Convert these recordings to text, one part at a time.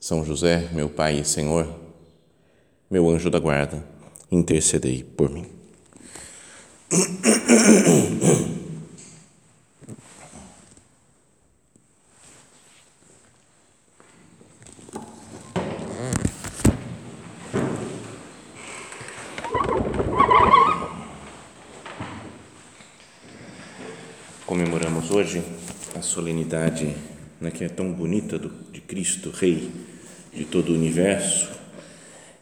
são José, meu Pai e Senhor, meu anjo da guarda, intercedei por mim. Comemoramos hoje a solenidade né, que é tão bonita do, de Cristo Rei de todo o universo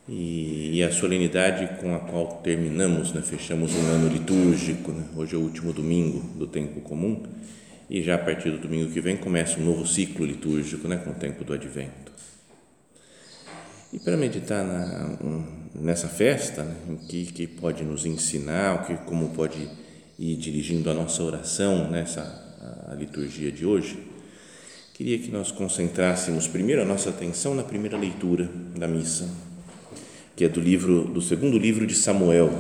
e, e, a solenidade com a qual terminamos, né, fechamos um ano litúrgico. Né, hoje é o último domingo do tempo comum e já a partir do domingo que vem começa um novo ciclo litúrgico, né, com o tempo do Advento. E para meditar na, nessa festa, né, que, que pode nos ensinar, que, como pode ir dirigindo a nossa oração nessa a liturgia de hoje, Queria que nós concentrássemos primeiro a nossa atenção na primeira leitura da missa, que é do livro do segundo livro de Samuel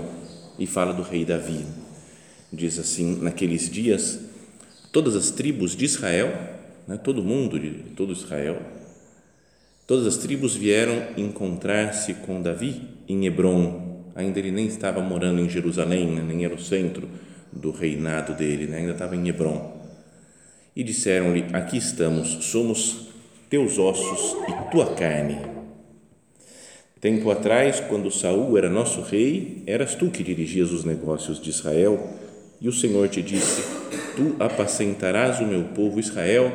e fala do rei Davi. Diz assim: naqueles dias, todas as tribos de Israel, né, todo mundo de todo Israel, todas as tribos vieram encontrar-se com Davi em Hebron. Ainda ele nem estava morando em Jerusalém, né, nem era o centro do reinado dele, né, ainda estava em Hebron e disseram-lhe: Aqui estamos, somos teus ossos e tua carne. Tempo atrás, quando Saul era nosso rei, eras tu que dirigias os negócios de Israel, e o Senhor te disse: Tu apacentarás o meu povo Israel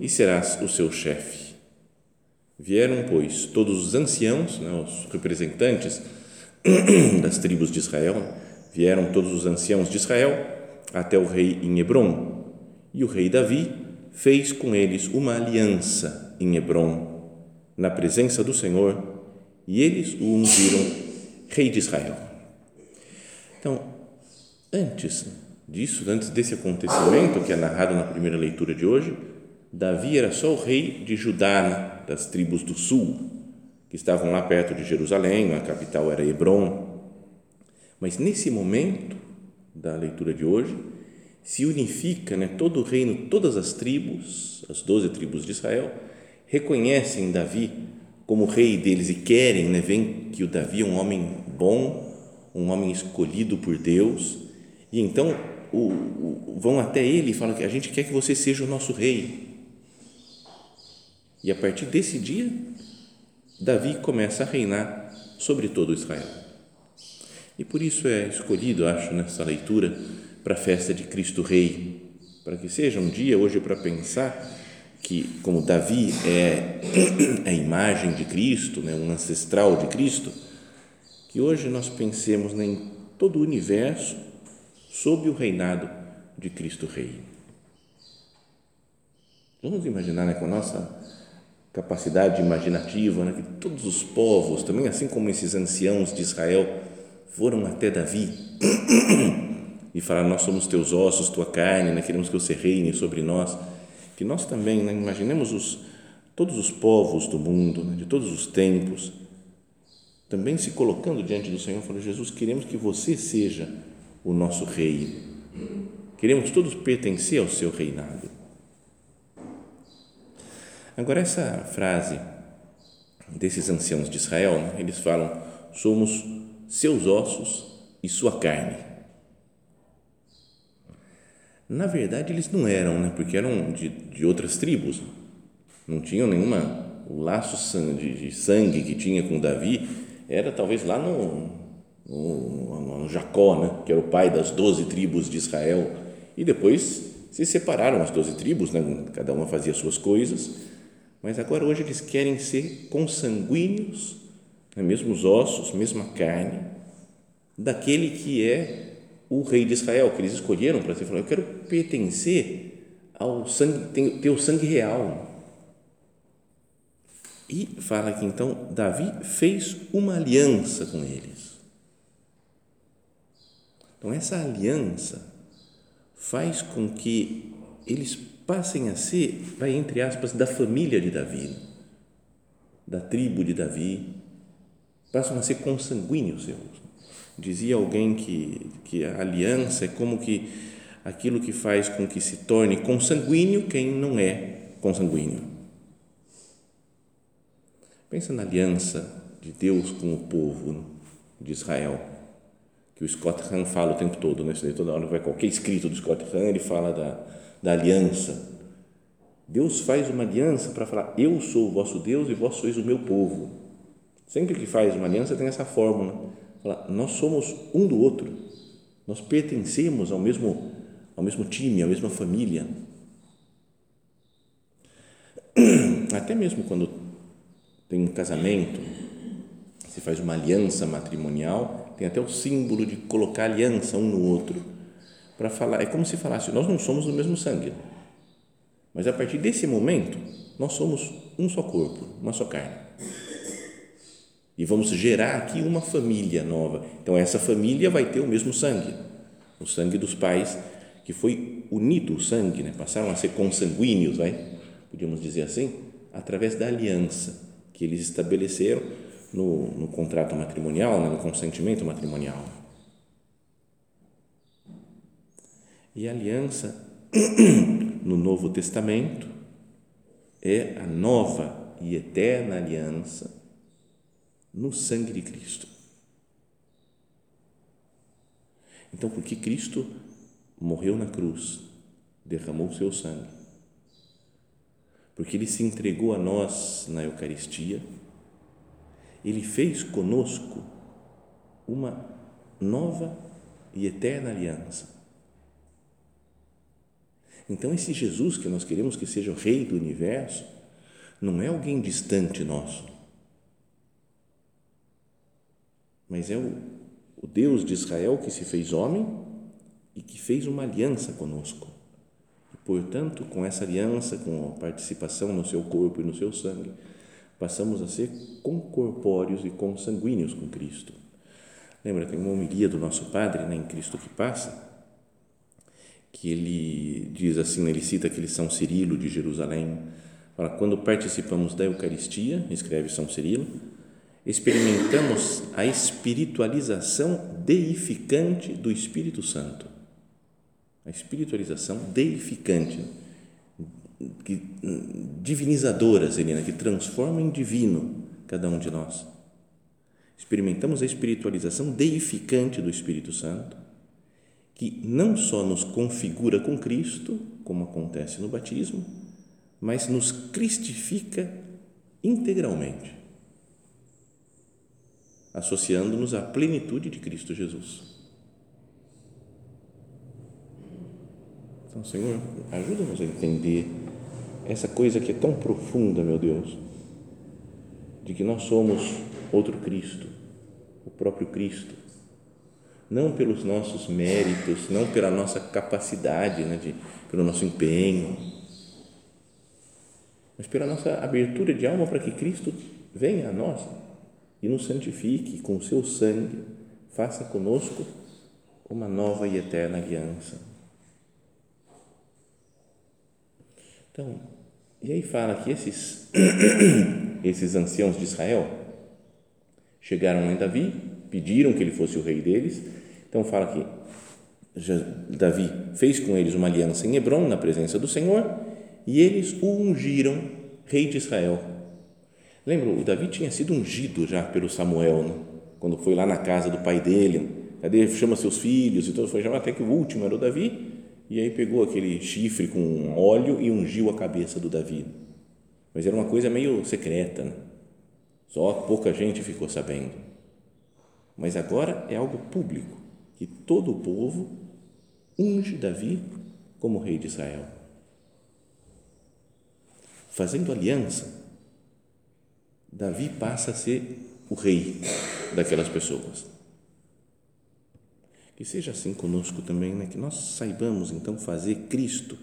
e serás o seu chefe. Vieram, pois, todos os anciãos, né, os representantes das tribos de Israel, vieram todos os anciãos de Israel até o rei em Hebron e o rei Davi fez com eles uma aliança em Hebron, na presença do Senhor, e eles o ungiram rei de Israel. Então, antes disso, antes desse acontecimento que é narrado na primeira leitura de hoje, Davi era só o rei de Judá, das tribos do sul, que estavam lá perto de Jerusalém, a capital era Hebron. Mas nesse momento da leitura de hoje, se unifica, né, todo o reino, todas as tribos, as doze tribos de Israel, reconhecem Davi como rei deles e querem, né, veem que o Davi é um homem bom, um homem escolhido por Deus, e então o, o, vão até ele e falam que a gente quer que você seja o nosso rei. E a partir desse dia, Davi começa a reinar sobre todo Israel. E por isso é escolhido, acho, nessa leitura, para a festa de Cristo Rei, para que seja um dia hoje para pensar que, como Davi é a imagem de Cristo, né, um ancestral de Cristo, que hoje nós pensemos né, em todo o universo sob o reinado de Cristo Rei. Vamos imaginar né, com a nossa capacidade imaginativa, né, que todos os povos, também assim como esses anciãos de Israel, foram até Davi e falar: Nós somos teus ossos, tua carne, né? queremos que você reine sobre nós. Que nós também, né? imaginemos os, todos os povos do mundo, né? de todos os tempos, também se colocando diante do Senhor, falando: Jesus, queremos que você seja o nosso rei. Queremos todos pertencer ao seu reinado. Agora, essa frase desses anciãos de Israel, né? eles falam: somos seus ossos e sua carne. Na verdade, eles não eram, né? porque eram de, de outras tribos, não tinham nenhuma. O laço de, sangue que tinha com Davi era talvez lá no, no, no Jacó, né? que era o pai das doze tribos de Israel, e depois se separaram as doze tribos, né? cada uma fazia suas coisas, mas agora hoje eles querem ser consanguíneos, né? mesmos ossos, mesma carne, daquele que é o rei de Israel, que eles escolheram para ser, falou, eu quero pertencer ao sangue, ter o sangue real. E fala que então Davi fez uma aliança com eles. Então, essa aliança faz com que eles passem a ser, vai entre aspas, da família de Davi, da tribo de Davi, passam a ser consanguíneos seus. Dizia alguém que, que a aliança é como que aquilo que faz com que se torne consanguíneo quem não é consanguíneo. Pensa na aliança de Deus com o povo de Israel, que o Scott Hahn fala o tempo todo, né? toda hora vai qualquer escrito do Scott Hahn, ele fala da, da aliança. Deus faz uma aliança para falar: Eu sou o vosso Deus e vós sois o meu povo. Sempre que faz uma aliança tem essa fórmula: nós somos um do outro, nós pertencemos ao mesmo ao mesmo time, à mesma família. Até mesmo quando tem um casamento, se faz uma aliança matrimonial, tem até o símbolo de colocar aliança um no outro, para falar, é como se falasse, nós não somos do mesmo sangue, mas a partir desse momento, nós somos um só corpo, uma só carne. E vamos gerar aqui uma família nova. Então, essa família vai ter o mesmo sangue, o sangue dos pais que foi unido o sangue, né? passaram a ser consanguíneos, vai? podíamos dizer assim, através da aliança que eles estabeleceram no, no contrato matrimonial, né? no consentimento matrimonial. E a aliança no Novo Testamento é a nova e eterna aliança no sangue de Cristo. Então, porque Cristo morreu na cruz, derramou seu sangue, porque ele se entregou a nós na Eucaristia, ele fez conosco uma nova e eterna aliança. Então, esse Jesus que nós queremos que seja o Rei do universo, não é alguém distante nosso, mas é o, o Deus de Israel que se fez homem e que fez uma aliança conosco. E, portanto, com essa aliança, com a participação no seu corpo e no seu sangue, passamos a ser concorpóreos e consanguíneos com Cristo. Lembra, tem uma homilia do nosso Padre, né, em Cristo que passa, que ele diz assim, ele cita aquele São Cirilo de Jerusalém, fala, quando participamos da Eucaristia, escreve São Cirilo, experimentamos a espiritualização deificante do Espírito Santo a espiritualização deificante, que, divinizadora seria, que transforma em divino cada um de nós. Experimentamos a espiritualização deificante do Espírito Santo, que não só nos configura com Cristo, como acontece no batismo, mas nos cristifica integralmente, associando-nos à plenitude de Cristo Jesus. Então, Senhor, ajuda-nos a entender essa coisa que é tão profunda, meu Deus, de que nós somos outro Cristo, o próprio Cristo, não pelos nossos méritos, não pela nossa capacidade, né, de, pelo nosso empenho, mas pela nossa abertura de alma para que Cristo venha a nós e nos santifique com o seu sangue, faça conosco uma nova e eterna aliança. Então, e aí fala que esses, esses anciãos de Israel chegaram em Davi, pediram que ele fosse o rei deles. Então, fala que Davi fez com eles uma aliança em Hebron, na presença do Senhor, e eles o ungiram rei de Israel. Lembra, o Davi tinha sido ungido já pelo Samuel, né? quando foi lá na casa do pai dele. Cadê? Chama seus filhos e tudo. Foi chamar até que o último era o Davi e aí pegou aquele chifre com óleo e ungiu a cabeça do Davi. Mas era uma coisa meio secreta, né? só pouca gente ficou sabendo. Mas agora é algo público, que todo o povo unge Davi como rei de Israel. Fazendo aliança, Davi passa a ser o rei daquelas pessoas. Que seja assim conosco também, né? que nós saibamos então fazer Cristo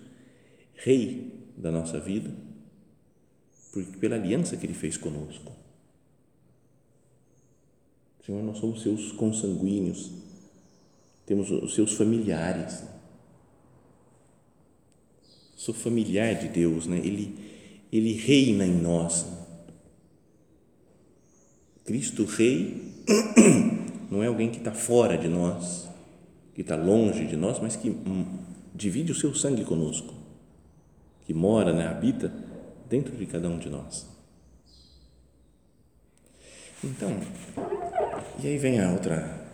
Rei da nossa vida por, pela aliança que Ele fez conosco. Senhor, nós somos seus consanguíneos, temos os seus familiares. Sou familiar de Deus, né? Ele, Ele reina em nós. Cristo Rei não é alguém que está fora de nós, que está longe de nós, mas que hum, divide o seu sangue conosco, que mora, né, habita dentro de cada um de nós. Então, e aí vem a outra,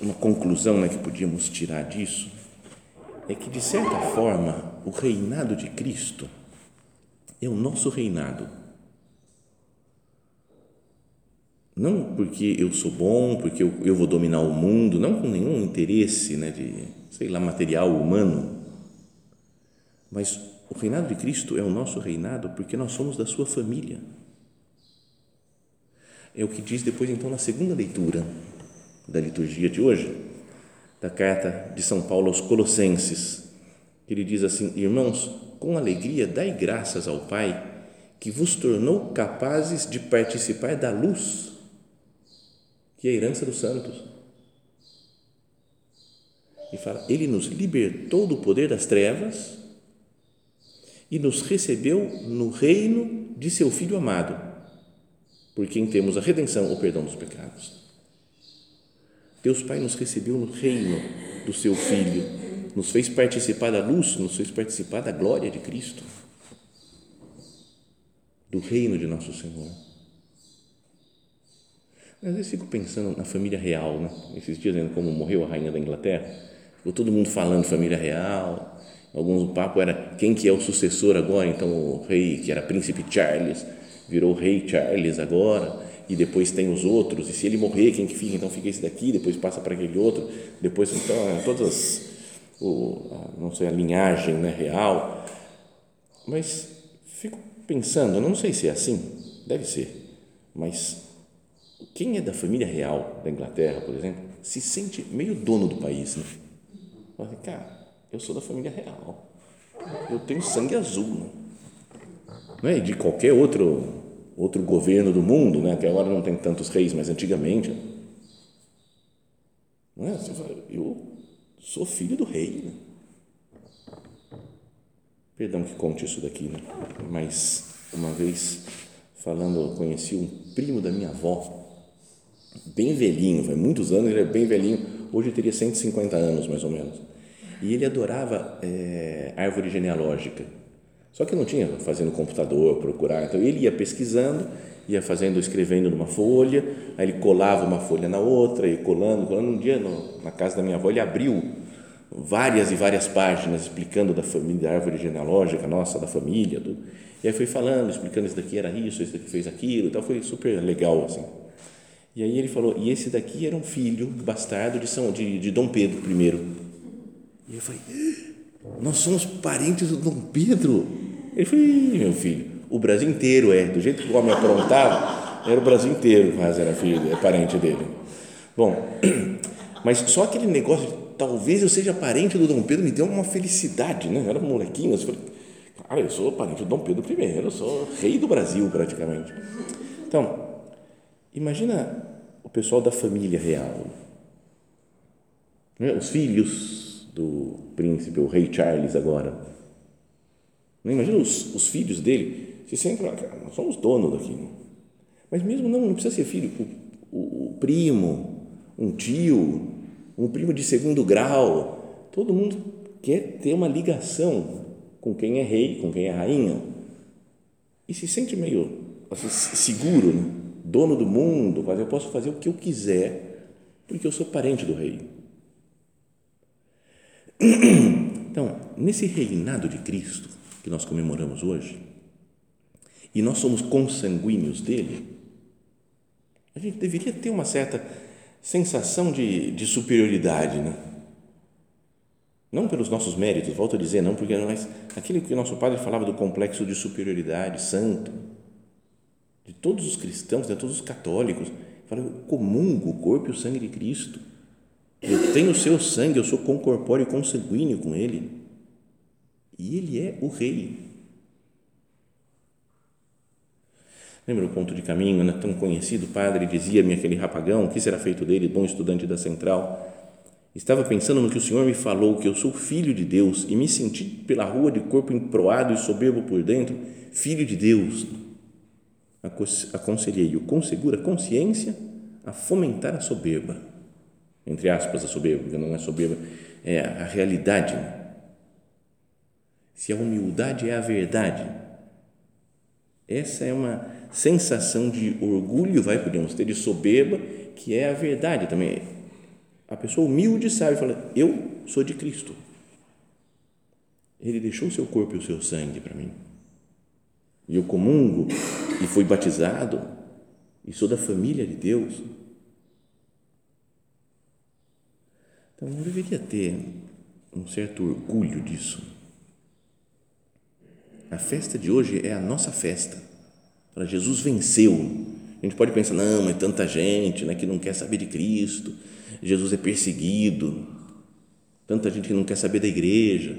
uma conclusão né, que podíamos tirar disso, é que de certa forma o reinado de Cristo é o nosso reinado. Não porque eu sou bom, porque eu, eu vou dominar o mundo, não com nenhum interesse né, de, sei lá, material humano, mas o reinado de Cristo é o nosso reinado porque nós somos da sua família. É o que diz depois, então, na segunda leitura da liturgia de hoje, da carta de São Paulo aos Colossenses. Ele diz assim: Irmãos, com alegria dai graças ao Pai que vos tornou capazes de participar da luz, que é a herança dos santos. E fala: Ele nos libertou do poder das trevas e nos recebeu no reino de seu Filho amado por quem temos a redenção, o perdão dos pecados. Deus Pai nos recebeu no reino do seu Filho, nos fez participar da luz, nos fez participar da glória de Cristo, do reino de nosso Senhor. Às vezes fico pensando na família real, né? esses dias, vendo como morreu a rainha da Inglaterra, ficou todo mundo falando família real, alguns o papo era quem que é o sucessor agora, então o rei, que era príncipe Charles, virou rei Charles agora, e depois tem os outros, e se ele morrer, quem que fica? Então fica esse daqui, depois passa para aquele outro, depois então é todas o, não sei a linhagem né, real, mas fico pensando, não sei se é assim, deve ser, mas quem é da família real da Inglaterra, por exemplo, se sente meio dono do país, né? Fala assim, cara, eu sou da família real, eu tenho sangue azul, né? não é? de qualquer outro outro governo do mundo, né? que agora não tem tantos reis, mas antigamente. Não é? Você fala, eu sou filho do rei. Né? Perdão que conte isso daqui, né? mas uma vez falando, eu conheci um primo da minha avó, bem velhinho, faz muitos anos, ele é bem velhinho, hoje teria 150 anos mais ou menos. E ele adorava é, árvore genealógica só que não tinha fazendo computador, procurar. Então ele ia pesquisando, ia fazendo, escrevendo numa folha, aí ele colava uma folha na outra, e colando, colando. Um dia no, na casa da minha avó ele abriu várias e várias páginas explicando da família, da árvore genealógica nossa, da família. E aí foi falando, explicando isso daqui era isso, esse daqui fez aquilo, então foi super legal assim. E aí ele falou, e esse daqui era um filho bastardo de São de, de Dom Pedro I. E eu falei, nós somos parentes do Dom Pedro. Ele falou, meu filho, o Brasil inteiro é, do jeito que o homem aprontava, era o Brasil inteiro quase era filho, é parente dele. Bom, mas só aquele negócio de talvez eu seja parente do Dom Pedro me deu uma felicidade, né? Eu era um molequinho, eu falei, cara, eu sou parente do Dom Pedro I, eu sou rei do Brasil praticamente. Então, imagina o pessoal da família real, né? os filhos do príncipe, o rei Charles agora. Não imagina os, os filhos dele se sentem, nós somos donos daqui. Mas mesmo não, não precisa ser filho, o, o, o primo, um tio, um primo de segundo grau, todo mundo quer ter uma ligação com quem é rei, com quem é rainha, e se sente meio assim, seguro, né? Dono do mundo, mas eu posso fazer o que eu quiser, porque eu sou parente do rei. Então, nesse reinado de Cristo que nós comemoramos hoje, e nós somos consanguíneos dele, a gente deveria ter uma certa sensação de, de superioridade, né? Não pelos nossos méritos, volto a dizer, não porque nós, aquilo que o nosso padre falava do complexo de superioridade santo, de todos os cristãos, de todos os católicos, fala, eu comungo o corpo e o sangue de Cristo eu tenho o seu sangue, eu sou concorpóreo e consanguíneo com ele. E ele é o rei. Lembra o ponto de caminho, né? tão conhecido? Padre dizia-me aquele rapagão, o que será feito dele, bom estudante da central? Estava pensando no que o Senhor me falou, que eu sou filho de Deus e me senti pela rua de corpo emproado e soberbo por dentro, filho de Deus. Aconselhei-o com segura consciência a fomentar a soberba, entre aspas, a soberba, porque não é soberba, é a realidade. Se a humildade é a verdade, essa é uma sensação de orgulho, vai, podemos ter, de soberba, que é a verdade também. A pessoa humilde sabe, fala, eu sou de Cristo. Ele deixou o seu corpo e o seu sangue para mim. E eu comungo e fui batizado e sou da família de Deus. Então, não deveria ter um certo orgulho disso. A festa de hoje é a nossa festa para Jesus venceu. A gente pode pensar, não, é tanta gente né, que não quer saber de Cristo, Jesus é perseguido, tanta gente que não quer saber da igreja.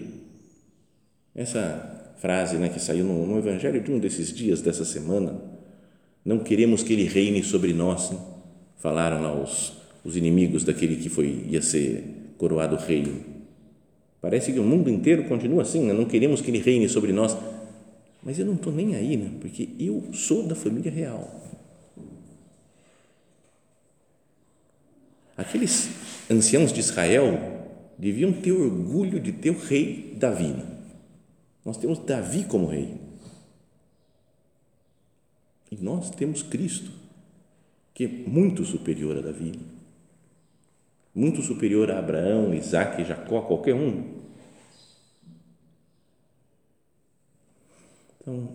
Essa frase né, que saiu no, no Evangelho de um desses dias, dessa semana, não queremos que ele reine sobre nós, né? falaram lá os, os inimigos daquele que foi, ia ser coroado rei. Parece que o mundo inteiro continua assim, né? não queremos que ele reine sobre nós, mas eu não estou nem aí, né? porque eu sou da família real. Aqueles anciãos de Israel deviam ter orgulho de ter o rei Davi. Nós temos Davi como rei. E nós temos Cristo, que é muito superior a Davi, muito superior a Abraão, Isaac, Jacó, qualquer um. Então,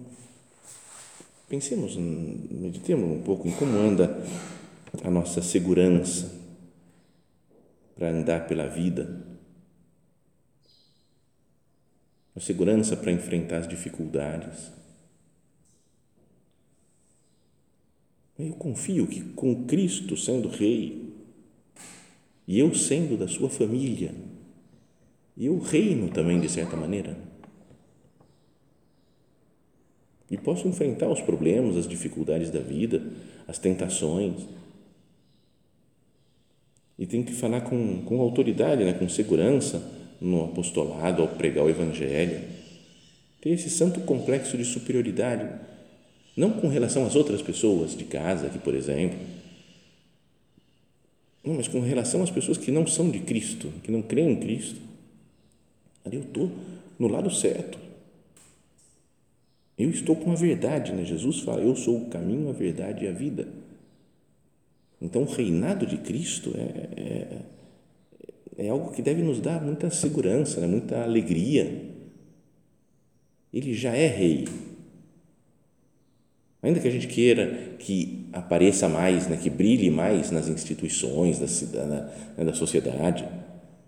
pensemos, meditemos um pouco em como anda a nossa segurança para andar pela vida, a segurança para enfrentar as dificuldades. Eu confio que com Cristo sendo Rei e eu sendo da sua família, eu reino também de certa maneira e posso enfrentar os problemas, as dificuldades da vida, as tentações. E tenho que falar com, com autoridade, né, com segurança no apostolado, ao pregar o Evangelho. Ter esse santo complexo de superioridade, não com relação às outras pessoas de casa, aqui, por exemplo, não, mas com relação às pessoas que não são de Cristo, que não creem em Cristo. Ali eu estou no lado certo eu estou com a verdade, né? Jesus fala: Eu sou o caminho, a verdade e a vida. Então, o reinado de Cristo é, é, é algo que deve nos dar muita segurança, né? muita alegria. Ele já é rei. Ainda que a gente queira que apareça mais, né? que brilhe mais nas instituições da, da, né? da sociedade,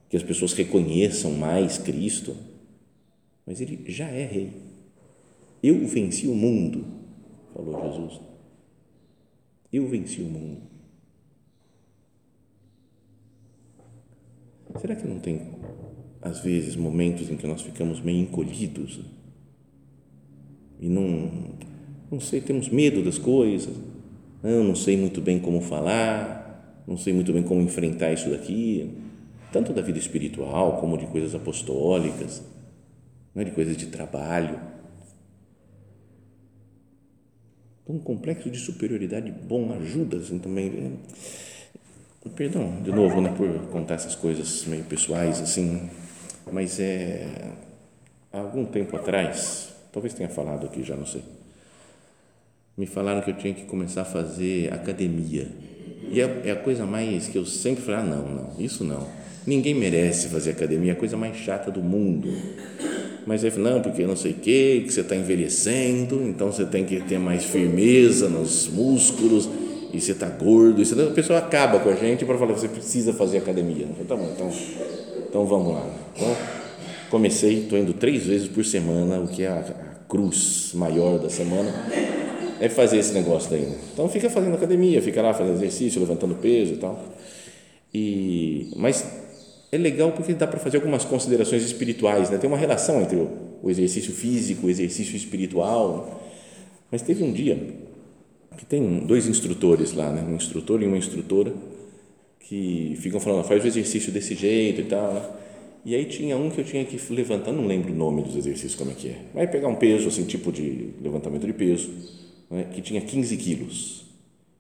que as pessoas reconheçam mais Cristo, mas ele já é rei. Eu venci o mundo, falou Jesus. Eu venci o mundo. Será que não tem, às vezes, momentos em que nós ficamos meio encolhidos? E não, não sei, temos medo das coisas, não, não sei muito bem como falar, não sei muito bem como enfrentar isso daqui, tanto da vida espiritual como de coisas apostólicas, né, de coisas de trabalho. Um complexo de superioridade bom ajuda assim, também. É, perdão, de novo, né, por contar essas coisas meio pessoais assim, mas é há algum tempo atrás, talvez tenha falado aqui já, não sei. Me falaram que eu tinha que começar a fazer academia. E é, é a coisa mais que eu sempre falo, ah, não, não, isso não. Ninguém merece fazer academia, é a coisa mais chata do mundo mas ele falou, não, porque não sei o que, que você está envelhecendo, então você tem que ter mais firmeza nos músculos, e você está gordo, e você, a pessoa acaba com a gente para falar, você precisa fazer academia. Eu tá bom, então, então vamos lá. Então, comecei, estou indo três vezes por semana, o que é a, a cruz maior da semana, é fazer esse negócio daí. Né? Então, fica fazendo academia, fica lá fazendo exercício, levantando peso e tal. E, mas é legal porque dá para fazer algumas considerações espirituais, né? Tem uma relação entre o, exercício físico, o exercício espiritual. Mas teve um dia que tem dois instrutores lá, né? um instrutor e uma instrutora, que ficam falando, faz o exercício desse jeito e tal. Né? E aí tinha um que eu tinha que levantar, não lembro o nome dos exercícios, como é que é. Vai pegar um peso, assim, tipo de levantamento de peso, né? que tinha 15 quilos.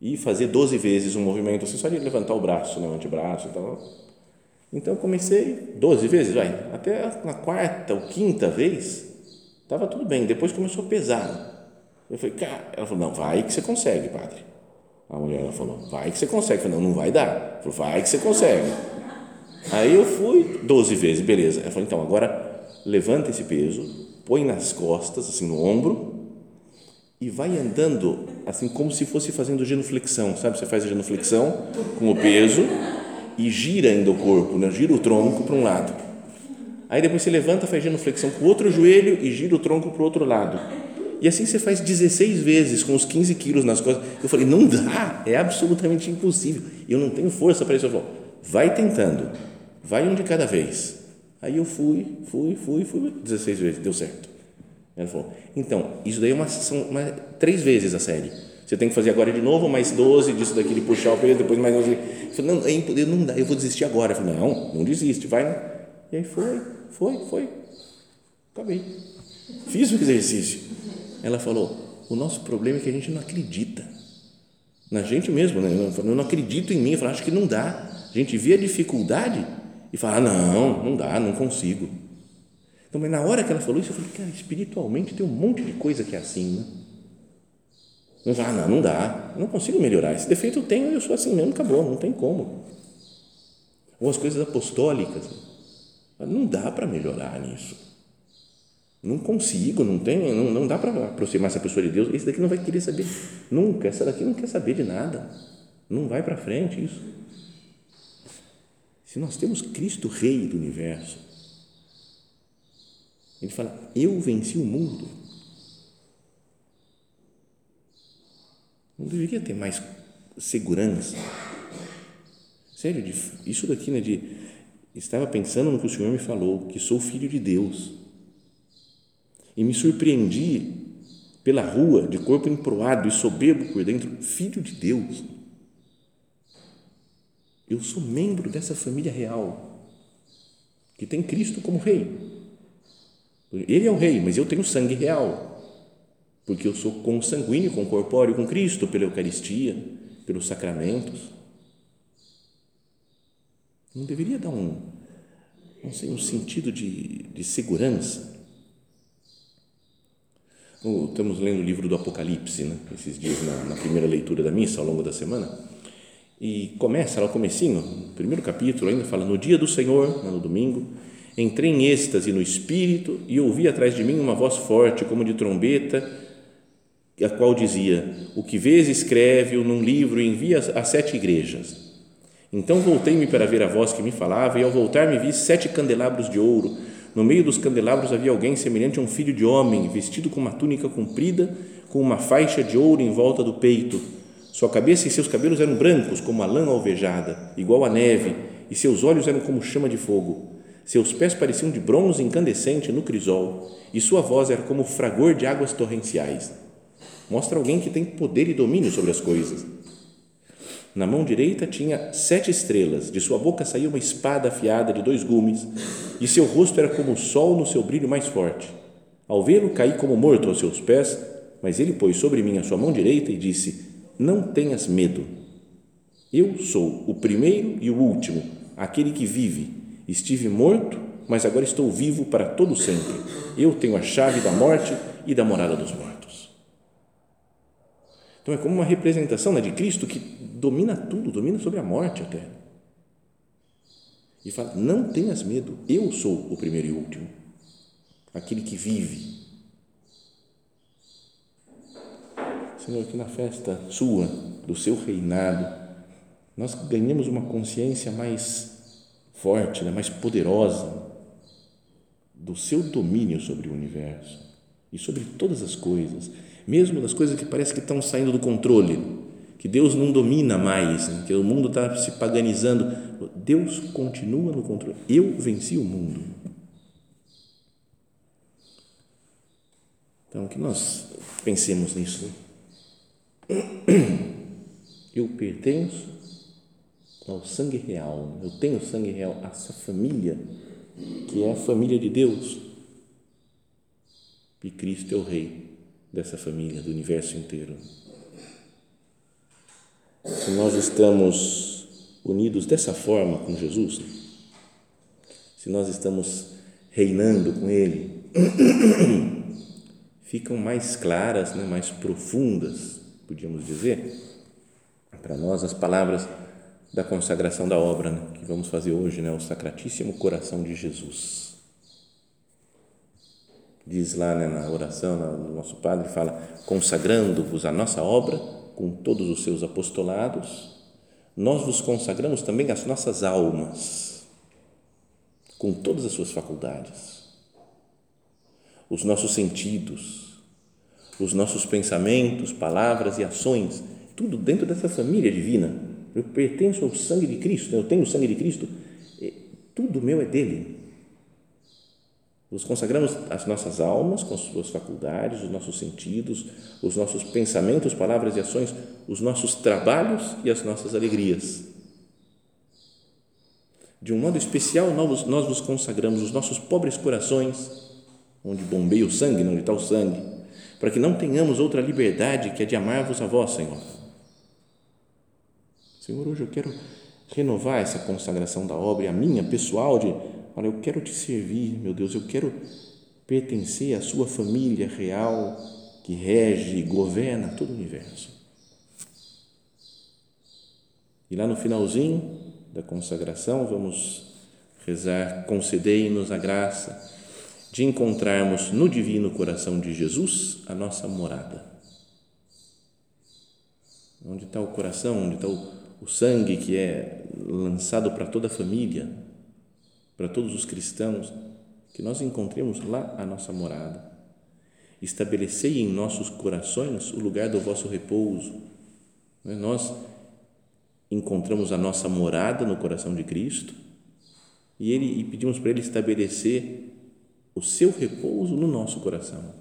E fazer 12 vezes um movimento, assim, só de levantar o braço, né? o antebraço e tal. Então comecei 12 vezes, vai. Até na quarta ou quinta vez, estava tudo bem. Depois começou a pesar. Eu falei, cara, ela falou, não, vai que você consegue, padre. A mulher ela falou, vai que você consegue. Eu falei, não, não vai dar. Falou, vai que você consegue. Aí eu fui 12 vezes, beleza. Ela falou, então, agora levanta esse peso, põe nas costas, assim, no ombro, e vai andando, assim, como se fosse fazendo genuflexão, sabe? Você faz a genuflexão com o peso e gira ainda o corpo, né? gira o tronco para um lado. Aí depois você levanta, faz genuflexão com o outro joelho e gira o tronco para o outro lado e assim você faz 16 vezes com os 15 quilos nas costas. Eu falei, não dá, é absolutamente impossível. Eu não tenho força para isso. Eu falei, vai tentando, vai um de cada vez. Aí eu fui, fui, fui, fui, 16 vezes, deu certo. Ela falou, então, isso daí é uma, são uma, três vezes a série. Você tem que fazer agora de novo, mais 12 disso daqui de puxar o peso, depois mais 12. Eu falei, não, é não dá, eu vou desistir agora. Eu falei, não, não desiste, vai. E aí foi, foi, foi. Acabei. Fiz o exercício. Ela falou: o nosso problema é que a gente não acredita. Na gente mesmo, né? eu não acredito em mim. Eu falo, acho que não dá. A gente vê a dificuldade e fala: ah, não, não dá, não consigo. Então, mas na hora que ela falou isso, eu falei: cara, espiritualmente tem um monte de coisa que é assim, né? Falo, ah, não, não dá, eu não consigo melhorar. Esse defeito eu tenho, eu sou assim mesmo, acabou, não tem como. Ou as coisas apostólicas, não dá para melhorar nisso. Não consigo, não tem, não, não dá para aproximar essa pessoa de Deus. Esse daqui não vai querer saber nunca. Essa daqui não quer saber de nada. Não vai para frente isso. Se nós temos Cristo Rei do universo, ele fala: Eu venci o mundo. Não deveria ter mais segurança. Sério, isso daqui, né, de estava pensando no que o Senhor me falou, que sou filho de Deus e me surpreendi pela rua, de corpo emproado e soberbo por dentro, filho de Deus. Eu sou membro dessa família real, que tem Cristo como rei. Ele é o rei, mas eu tenho sangue real, porque eu sou consanguíneo, concorpóreo com Cristo, pela Eucaristia, pelos sacramentos. Não deveria dar um, não sei, um sentido de, de segurança Estamos lendo o livro do Apocalipse, né? esses dias na, na, primeira leitura da missa, ao longo da semana. E começa lá o comecinho, primeiro capítulo ainda fala, no dia do Senhor, no domingo, entrei em êxtase no Espírito e ouvi atrás de mim uma voz forte, como de trombeta, a qual dizia, o que vês escreve-o num livro e envia às sete igrejas. Então voltei-me para ver a voz que me falava e ao voltar me vi sete candelabros de ouro, no meio dos candelabros havia alguém semelhante a um filho de homem, vestido com uma túnica comprida, com uma faixa de ouro em volta do peito. Sua cabeça e seus cabelos eram brancos, como a lã alvejada, igual à neve, e seus olhos eram como chama de fogo. Seus pés pareciam de bronze incandescente no crisol, e sua voz era como o fragor de águas torrenciais. Mostra alguém que tem poder e domínio sobre as coisas na mão direita tinha sete estrelas, de sua boca saía uma espada afiada de dois gumes, e seu rosto era como o sol no seu brilho mais forte. Ao vê-lo, caí como morto aos seus pés, mas ele pôs sobre mim a sua mão direita e disse: Não tenhas medo. Eu sou o primeiro e o último, aquele que vive. Estive morto, mas agora estou vivo para todo sempre. Eu tenho a chave da morte e da morada dos mortos. Então é como uma representação né, de Cristo que domina tudo, domina sobre a morte até. E fala: não tenhas medo, eu sou o primeiro e último, aquele que vive. Senhor, que na festa sua, do seu reinado, nós ganhamos uma consciência mais forte, né, mais poderosa do seu domínio sobre o universo e sobre todas as coisas mesmo das coisas que parece que estão saindo do controle, que Deus não domina mais, né? que o mundo está se paganizando, Deus continua no controle. Eu venci o mundo. Então, que nós pensemos nisso. Eu pertenço ao sangue real, eu tenho sangue real, essa família que é a família de Deus. E Cristo é o Rei dessa família, do universo inteiro. Se nós estamos unidos dessa forma com Jesus, se nós estamos reinando com Ele, ficam mais claras, né, mais profundas, podíamos dizer, para nós as palavras da consagração da obra né, que vamos fazer hoje, né, o Sacratíssimo Coração de Jesus. Diz lá né, na oração, o nosso Padre fala, consagrando-vos a nossa obra com todos os seus apostolados, nós vos consagramos também as nossas almas, com todas as suas faculdades, os nossos sentidos, os nossos pensamentos, palavras e ações, tudo dentro dessa família divina eu pertenço ao sangue de Cristo, eu tenho o sangue de Cristo, tudo meu é dele. Nos consagramos as nossas almas com as suas faculdades, os nossos sentidos, os nossos pensamentos, palavras e ações, os nossos trabalhos e as nossas alegrias. De um modo especial, nós, nós nos consagramos os nossos pobres corações, onde bombeia o sangue, onde está o sangue, para que não tenhamos outra liberdade que a de amar-vos a vós, Senhor Senhor, hoje eu quero renovar essa consagração da obra, a minha pessoal, de, olha, eu quero te servir, meu Deus, eu quero pertencer à sua família real que rege e governa todo o universo. E lá no finalzinho da consagração, vamos rezar: concedei-nos a graça de encontrarmos no divino coração de Jesus a nossa morada. Onde está o coração, onde está o o sangue que é lançado para toda a família, para todos os cristãos, que nós encontremos lá a nossa morada. Estabelecei em nossos corações o lugar do vosso repouso. Né? Nós encontramos a nossa morada no coração de Cristo e, ele, e pedimos para Ele estabelecer o seu repouso no nosso coração,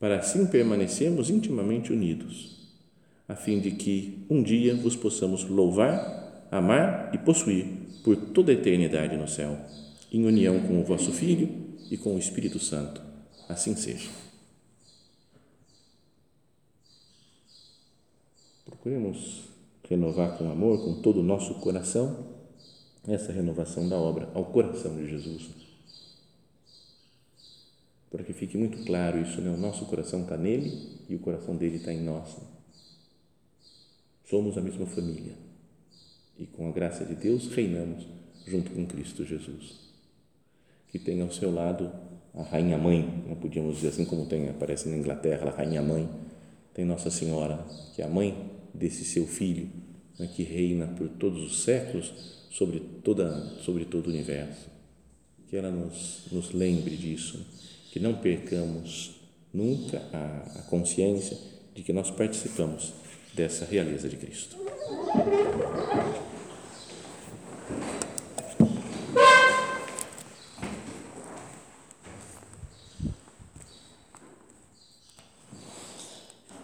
para assim permanecermos intimamente unidos a fim de que um dia vos possamos louvar, amar e possuir por toda a eternidade no céu, em união com o vosso Filho e com o Espírito Santo. Assim seja. Procuremos renovar com amor, com todo o nosso coração, essa renovação da obra ao coração de Jesus. Para que fique muito claro isso, né? o nosso coração está nele e o coração dele está em nós Somos a mesma família e, com a graça de Deus, reinamos junto com Cristo Jesus. Que tem ao seu lado a Rainha Mãe, não podíamos dizer assim como tem, aparece na Inglaterra, a Rainha Mãe, tem Nossa Senhora, que é a mãe desse seu filho, né, que reina por todos os séculos sobre, toda, sobre todo o universo. Que ela nos, nos lembre disso, que não percamos nunca a, a consciência de que nós participamos dessa realeza de Cristo.